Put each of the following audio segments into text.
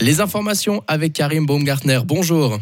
Les informations avec Karim Baumgartner. Bonjour.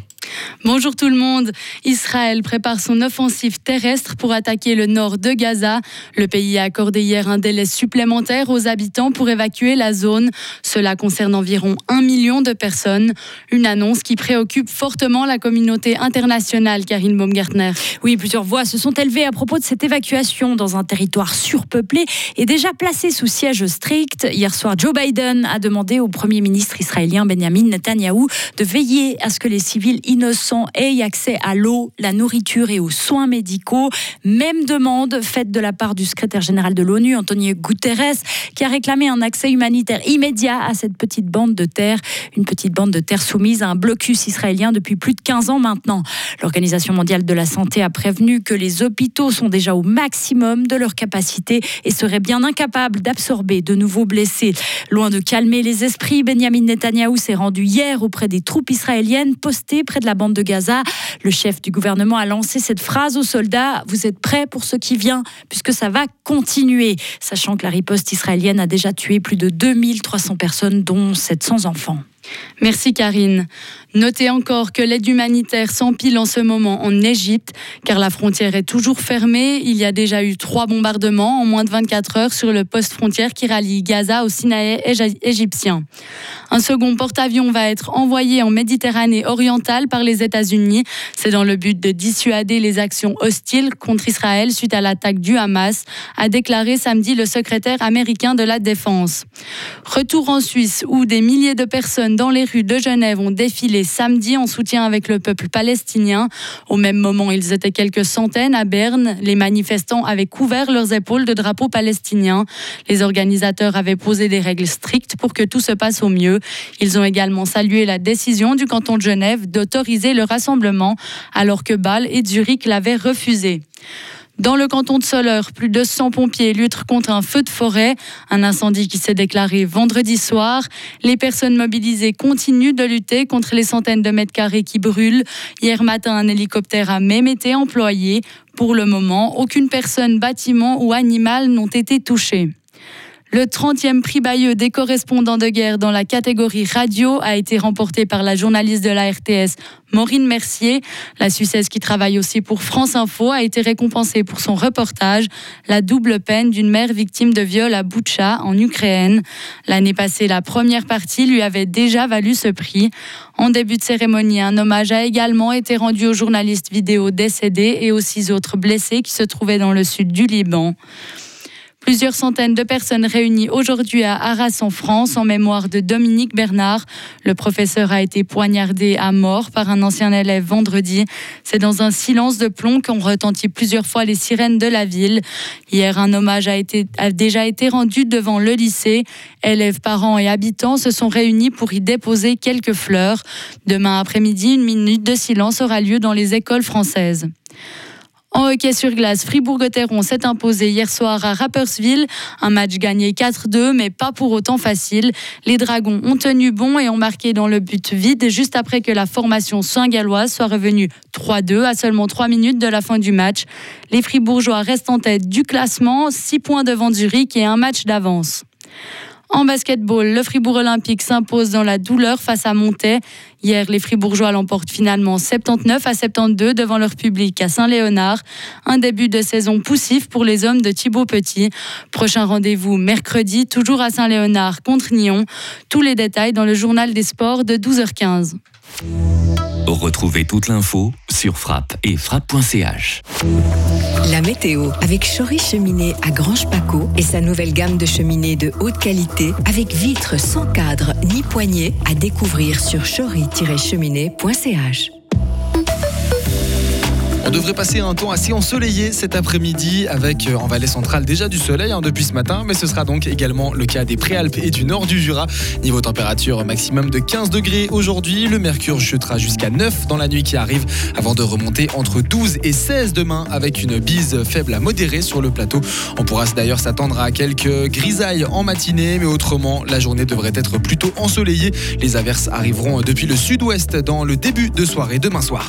Bonjour tout le monde. Israël prépare son offensive terrestre pour attaquer le nord de Gaza. Le pays a accordé hier un délai supplémentaire aux habitants pour évacuer la zone. Cela concerne environ un million de personnes. Une annonce qui préoccupe fortement la communauté internationale, Karine Baumgartner. Oui, plusieurs voix se sont élevées à propos de cette évacuation dans un territoire surpeuplé et déjà placé sous siège strict. Hier soir, Joe Biden a demandé au Premier ministre israélien Benjamin Netanyahou de veiller à ce que les civils innocents aient accès à l'eau, la nourriture et aux soins médicaux. Même demande faite de la part du secrétaire général de l'ONU, Antonio Guterres, qui a réclamé un accès humanitaire immédiat à cette petite bande de terre, une petite bande de terre soumise à un blocus israélien depuis plus de 15 ans maintenant. L'Organisation mondiale de la santé a prévenu que les hôpitaux sont déjà au maximum de leur capacité et seraient bien incapables d'absorber de nouveaux blessés. Loin de calmer les esprits, Benjamin Netanyahou s'est rendu hier auprès des troupes israéliennes postées près de la bande de Gaza. Le chef du gouvernement a lancé cette phrase aux soldats Vous êtes prêts pour ce qui vient, puisque ça va continuer. Sachant que la riposte israélienne a déjà tué plus de 2300 personnes, dont 700 enfants. Merci Karine. Notez encore que l'aide humanitaire s'empile en ce moment en Égypte, car la frontière est toujours fermée. Il y a déjà eu trois bombardements en moins de 24 heures sur le poste frontière qui rallie Gaza au Sinaï égyptien. Un second porte-avions va être envoyé en Méditerranée orientale par les États-Unis. C'est dans le but de dissuader les actions hostiles contre Israël suite à l'attaque du Hamas, a déclaré samedi le secrétaire américain de la Défense. Retour en Suisse où des milliers de personnes dans les rues de Genève ont défilé samedi en soutien avec le peuple palestinien. Au même moment, ils étaient quelques centaines à Berne. Les manifestants avaient couvert leurs épaules de drapeaux palestiniens. Les organisateurs avaient posé des règles strictes pour que tout se passe au mieux. Ils ont également salué la décision du canton de Genève d'autoriser le rassemblement alors que Bâle et Zurich l'avaient refusé. Dans le canton de Soleure, plus de 100 pompiers luttent contre un feu de forêt, un incendie qui s'est déclaré vendredi soir. Les personnes mobilisées continuent de lutter contre les centaines de mètres carrés qui brûlent. Hier matin, un hélicoptère a même été employé. Pour le moment, aucune personne, bâtiment ou animal n'ont été touchés. Le 30e prix Bayeux des correspondants de guerre dans la catégorie radio a été remporté par la journaliste de la RTS, Maureen Mercier. La Suissesse qui travaille aussi pour France Info a été récompensée pour son reportage La double peine d'une mère victime de viol à Boutcha en Ukraine. L'année passée, la première partie lui avait déjà valu ce prix. En début de cérémonie, un hommage a également été rendu aux journalistes vidéo décédés et aux six autres blessés qui se trouvaient dans le sud du Liban. Plusieurs centaines de personnes réunies aujourd'hui à Arras en France en mémoire de Dominique Bernard. Le professeur a été poignardé à mort par un ancien élève vendredi. C'est dans un silence de plomb qu'ont retenti plusieurs fois les sirènes de la ville. Hier, un hommage a, déjà été rendu devant le lycée. Élèves, parents et habitants se sont réunis pour y déposer quelques fleurs. Demain après-midi, une minute de silence aura lieu dans les écoles françaises. En hockey sur glace, Fribourg-Gotteron s'est imposé hier soir à Rapperswil. Un match gagné 4-2, mais pas pour autant facile. Les Dragons ont tenu bon et ont marqué dans le but vide juste après que la formation saint-galloise soit revenue 3-2 à seulement 3 minutes de la fin du match. Les Fribourgeois restent en tête du classement, 6 points devant Zurich et un match d'avance. En basketball, le Fribourg Olympique s'impose dans la douleur face à Montaix. Hier, les Fribourgeois l'emportent finalement 79 à 72 devant leur public à Saint-Léonard. Un début de saison poussif pour les hommes de Thibaut Petit. Prochain rendez-vous mercredi, toujours à Saint-Léonard contre Nyon. Tous les détails dans le journal des sports de 12h15. Retrouvez toute l'info sur frappe et frappe.ch. La météo avec Chory Cheminée à Grange Paco et sa nouvelle gamme de cheminées de haute qualité avec vitres sans cadre ni poignée à découvrir sur chory-cheminée.ch. On devrait passer un temps assez ensoleillé cet après-midi avec euh, en vallée centrale déjà du soleil hein, depuis ce matin, mais ce sera donc également le cas des Préalpes et du nord du Jura. Niveau température maximum de 15 degrés aujourd'hui, le mercure chutera jusqu'à 9 dans la nuit qui arrive avant de remonter entre 12 et 16 demain avec une bise faible à modérée sur le plateau. On pourra d'ailleurs s'attendre à quelques grisailles en matinée, mais autrement la journée devrait être plutôt ensoleillée. Les averses arriveront depuis le sud-ouest dans le début de soirée demain soir.